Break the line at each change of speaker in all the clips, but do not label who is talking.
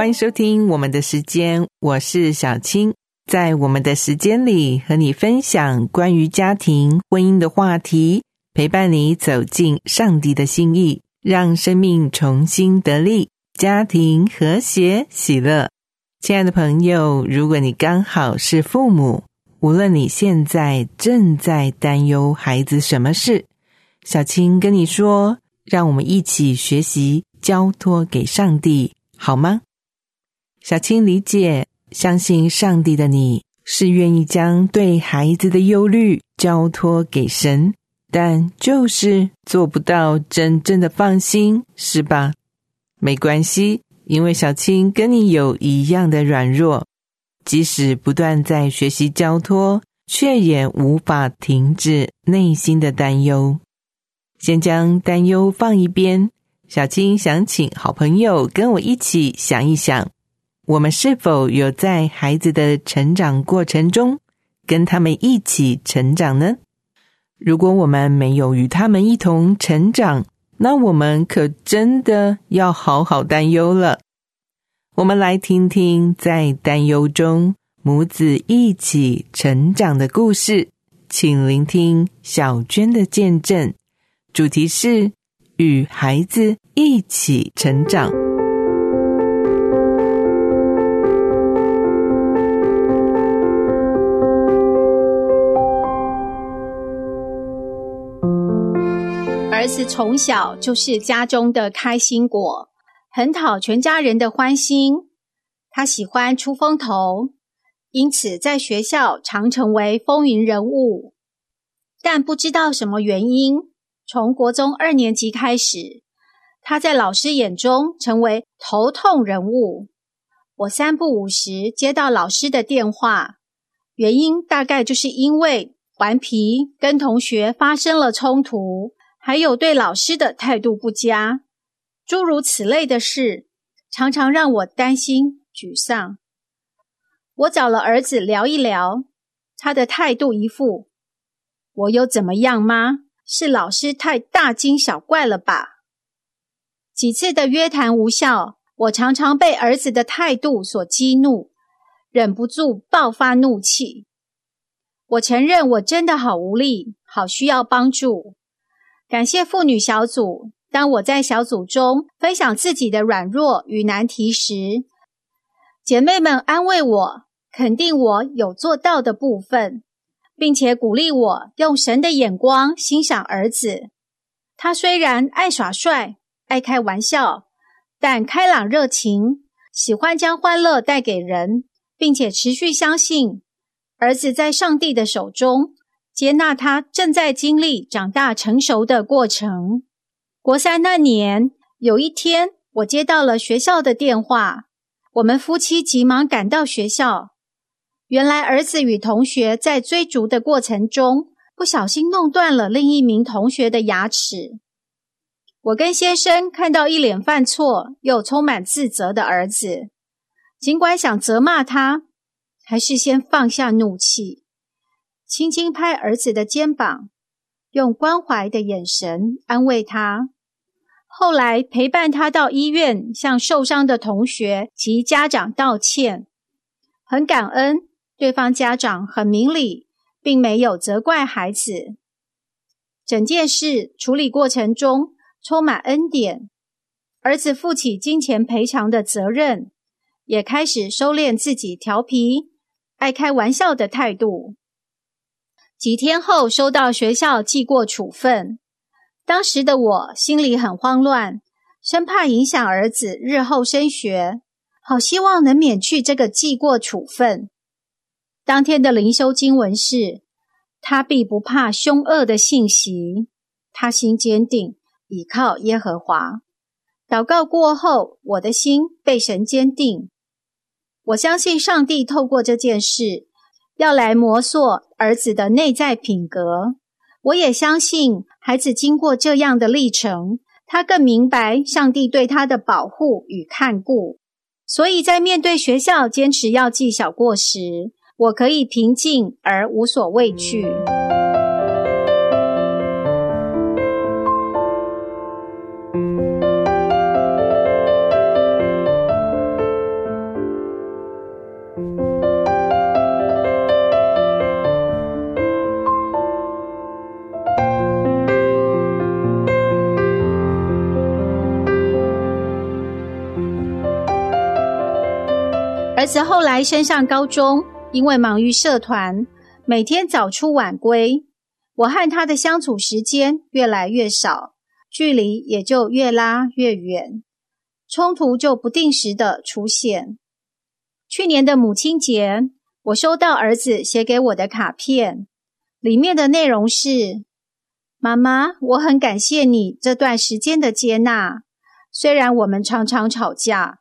欢迎收听我们的时间，我是小青。在我们的时间里，和你分享关于家庭、婚姻的话题，陪伴你走进上帝的心意，让生命重新得力，家庭和谐喜乐。亲爱的朋友，如果你刚好是父母，无论你现在正在担忧孩子什么事，小青跟你说，让我们一起学习交托给上帝，好吗？小青理解，相信上帝的你是愿意将对孩子的忧虑交托给神，但就是做不到真正的放心，是吧？没关系，因为小青跟你有一样的软弱，即使不断在学习交托，却也无法停止内心的担忧。先将担忧放一边，小青想请好朋友跟我一起想一想。我们是否有在孩子的成长过程中跟他们一起成长呢？如果我们没有与他们一同成长，那我们可真的要好好担忧了。我们来听听在担忧中母子一起成长的故事，请聆听小娟的见证。主题是与孩子一起成长。
儿子从小就是家中的开心果，很讨全家人的欢心。他喜欢出风头，因此在学校常成为风云人物。但不知道什么原因，从国中二年级开始，他在老师眼中成为头痛人物。我三不五时接到老师的电话，原因大概就是因为顽皮，跟同学发生了冲突。还有对老师的态度不佳，诸如此类的事，常常让我担心、沮丧。我找了儿子聊一聊，他的态度一副：“我有怎么样吗？是老师太大惊小怪了吧？”几次的约谈无效，我常常被儿子的态度所激怒，忍不住爆发怒气。我承认我真的好无力，好需要帮助。感谢妇女小组。当我在小组中分享自己的软弱与难题时，姐妹们安慰我，肯定我有做到的部分，并且鼓励我用神的眼光欣赏儿子。他虽然爱耍帅、爱开玩笑，但开朗热情，喜欢将欢乐带给人，并且持续相信儿子在上帝的手中。接纳他正在经历长大成熟的过程。国三那年，有一天，我接到了学校的电话，我们夫妻急忙赶到学校。原来，儿子与同学在追逐的过程中，不小心弄断了另一名同学的牙齿。我跟先生看到一脸犯错又充满自责的儿子，尽管想责骂他，还是先放下怒气。轻轻拍儿子的肩膀，用关怀的眼神安慰他。后来陪伴他到医院，向受伤的同学及家长道歉。很感恩对方家长很明理，并没有责怪孩子。整件事处理过程中充满恩典，儿子负起金钱赔偿的责任，也开始收敛自己调皮、爱开玩笑的态度。几天后，收到学校记过处分。当时的我心里很慌乱，生怕影响儿子日后升学，好希望能免去这个记过处分。当天的灵修经文是：他必不怕凶恶的信息，他心坚定，倚靠耶和华。祷告过后，我的心被神坚定。我相信上帝透过这件事要来磨塑儿子的内在品格。我也相信孩子经过这样的历程，他更明白上帝对他的保护与看顾。所以在面对学校坚持要记小过时，我可以平静而无所畏惧。儿子后来升上高中，因为忙于社团，每天早出晚归，我和他的相处时间越来越少，距离也就越拉越远，冲突就不定时的出现。去年的母亲节，我收到儿子写给我的卡片，里面的内容是：“妈妈，我很感谢你这段时间的接纳，虽然我们常常吵架，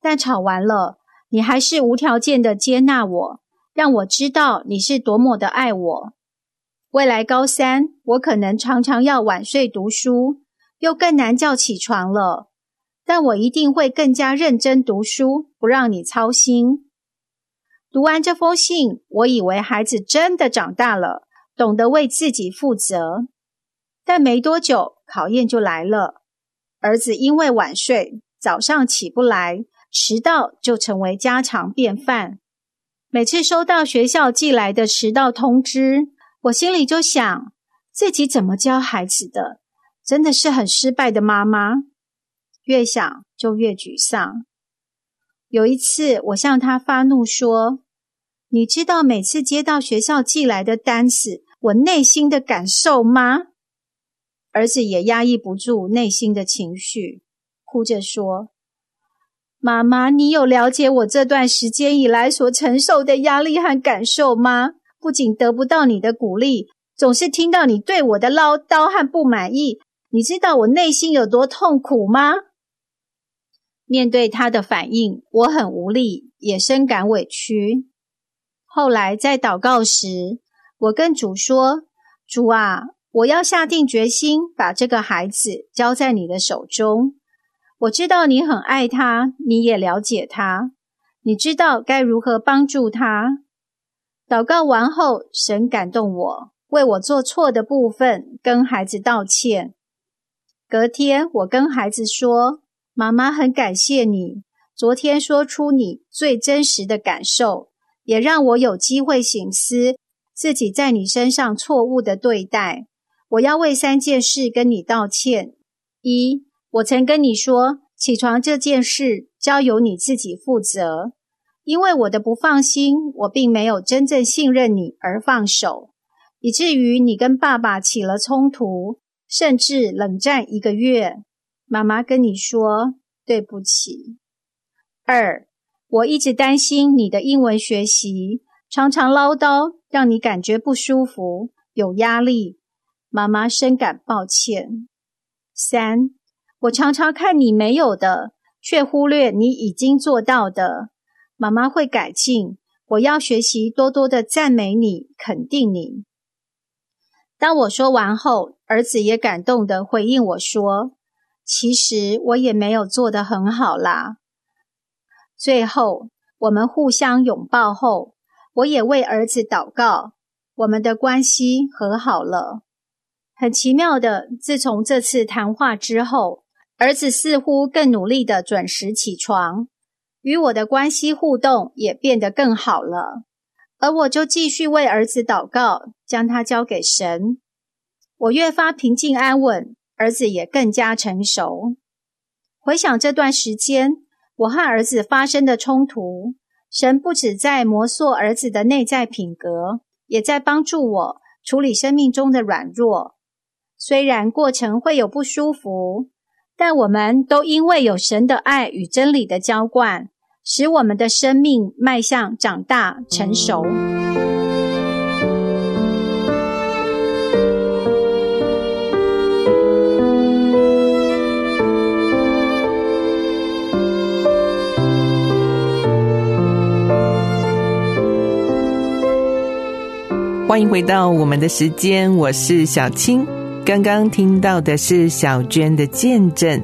但吵完了。”你还是无条件的接纳我，让我知道你是多么的爱我。未来高三，我可能常常要晚睡读书，又更难叫起床了。但我一定会更加认真读书，不让你操心。读完这封信，我以为孩子真的长大了，懂得为自己负责。但没多久，考验就来了。儿子因为晚睡，早上起不来。迟到就成为家常便饭。每次收到学校寄来的迟到通知，我心里就想：自己怎么教孩子的？真的是很失败的妈妈。越想就越沮丧。有一次，我向他发怒说：“你知道每次接到学校寄来的单子，我内心的感受吗？”儿子也压抑不住内心的情绪，哭着说。妈妈，你有了解我这段时间以来所承受的压力和感受吗？不仅得不到你的鼓励，总是听到你对我的唠叨和不满意。你知道我内心有多痛苦吗？面对他的反应，我很无力，也深感委屈。后来在祷告时，我跟主说：“主啊，我要下定决心，把这个孩子交在你的手中。”我知道你很爱他，你也了解他，你知道该如何帮助他。祷告完后，神感动我，为我做错的部分跟孩子道歉。隔天，我跟孩子说：“妈妈很感谢你，昨天说出你最真实的感受，也让我有机会醒思自己在你身上错误的对待。我要为三件事跟你道歉：一。”我曾跟你说，起床这件事交由你自己负责。因为我的不放心，我并没有真正信任你而放手，以至于你跟爸爸起了冲突，甚至冷战一个月。妈妈跟你说对不起。二，我一直担心你的英文学习，常常唠叨，让你感觉不舒服、有压力。妈妈深感抱歉。三。我常常看你没有的，却忽略你已经做到的。妈妈会改进，我要学习多多的赞美你，肯定你。当我说完后，儿子也感动的回应我说：“其实我也没有做得很好啦。”最后，我们互相拥抱后，我也为儿子祷告，我们的关系和好了。很奇妙的，自从这次谈话之后。儿子似乎更努力的准时起床，与我的关系互动也变得更好了。而我就继续为儿子祷告，将他交给神。我越发平静安稳，儿子也更加成熟。回想这段时间，我和儿子发生的冲突，神不止在磨塑儿子的内在品格，也在帮助我处理生命中的软弱。虽然过程会有不舒服。但我们都因为有神的爱与真理的浇灌使我们的生命迈向长大成熟。
欢迎回到我们的时间我是小青。刚刚听到的是小娟的见证，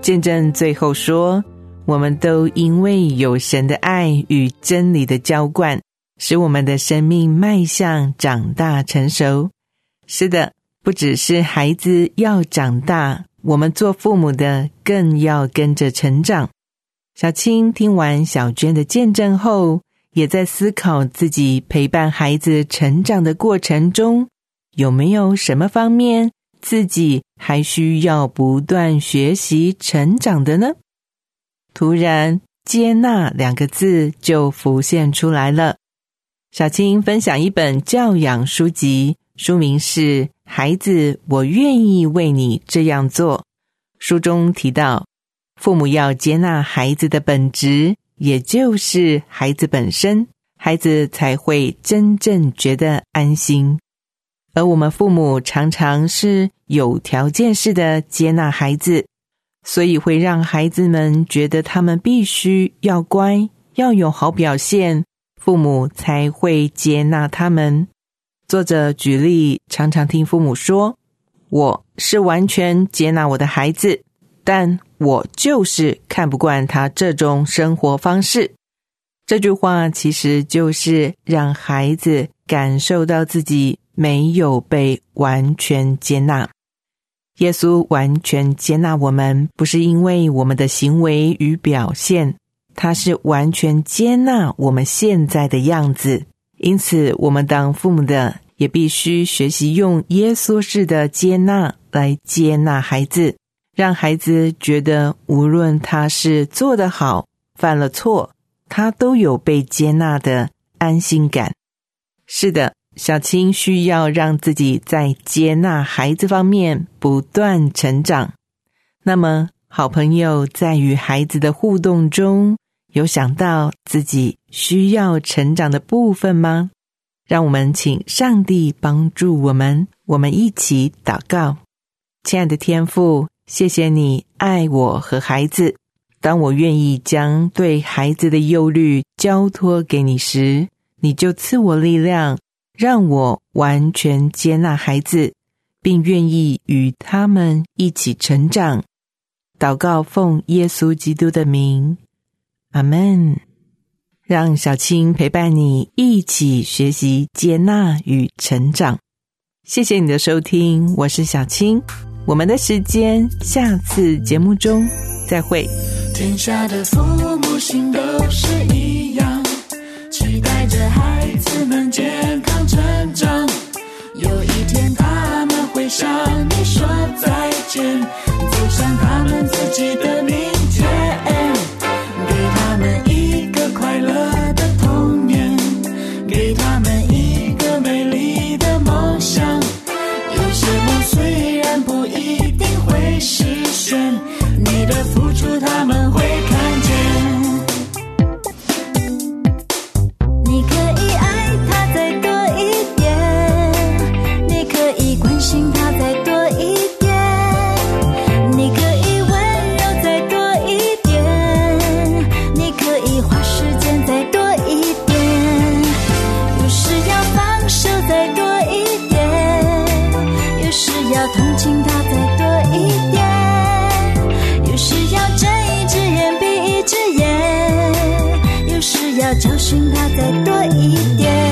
见证最后说，我们都因为有神的爱与真理的浇灌，使我们的生命迈向长大成熟。是的，不只是孩子要长大，我们做父母的更要跟着成长。小青听完小娟的见证后，也在思考自己陪伴孩子成长的过程中，有没有什么方面自己还需要不断学习成长的呢？突然，“接纳”两个字就浮现出来了。小青分享一本教养书籍。书名是《孩子，我愿意为你这样做》。书中提到，父母要接纳孩子的本质，也就是孩子本身，孩子才会真正觉得安心。而我们父母常常是有条件式的接纳孩子，所以会让孩子们觉得他们必须要乖，要有好表现，父母才会接纳他们。作者举例，常常听父母说：“我是完全接纳我的孩子，但我就是看不惯他这种生活方式。”这句话其实就是让孩子感受到自己没有被完全接纳。耶稣完全接纳我们，不是因为我们的行为与表现，他是完全接纳我们现在的样子。因此，我们当父母的也必须学习用耶稣式的接纳来接纳孩子，让孩子觉得无论他是做得好、犯了错，他都有被接纳的安心感。是的，小青需要让自己在接纳孩子方面不断成长。那么，好朋友在与孩子的互动中。有想到自己需要成长的部分吗？让我们请上帝帮助我们，我们一起祷告。亲爱的天父，谢谢你爱我和孩子。当我愿意将对孩子的忧虑交托给你时，你就赐我力量，让我完全接纳孩子，并愿意与他们一起成长。祷告，奉耶稣基督的名。阿门。让小青陪伴你一起学习接纳与成长。谢谢你的收听，我是小青。我们的时间，下次节目中再会。
天下的父母心都是一样，期待着孩子们健康成长。有一天他们会向你说再见，走向他们自己的明天。给他们一个快乐的童年，给他们一个美丽的梦想。有些梦虽然不一定会实现，你的付出
要同情他再多一点，有时要睁一只眼闭一只眼。有时要教训他再多一点。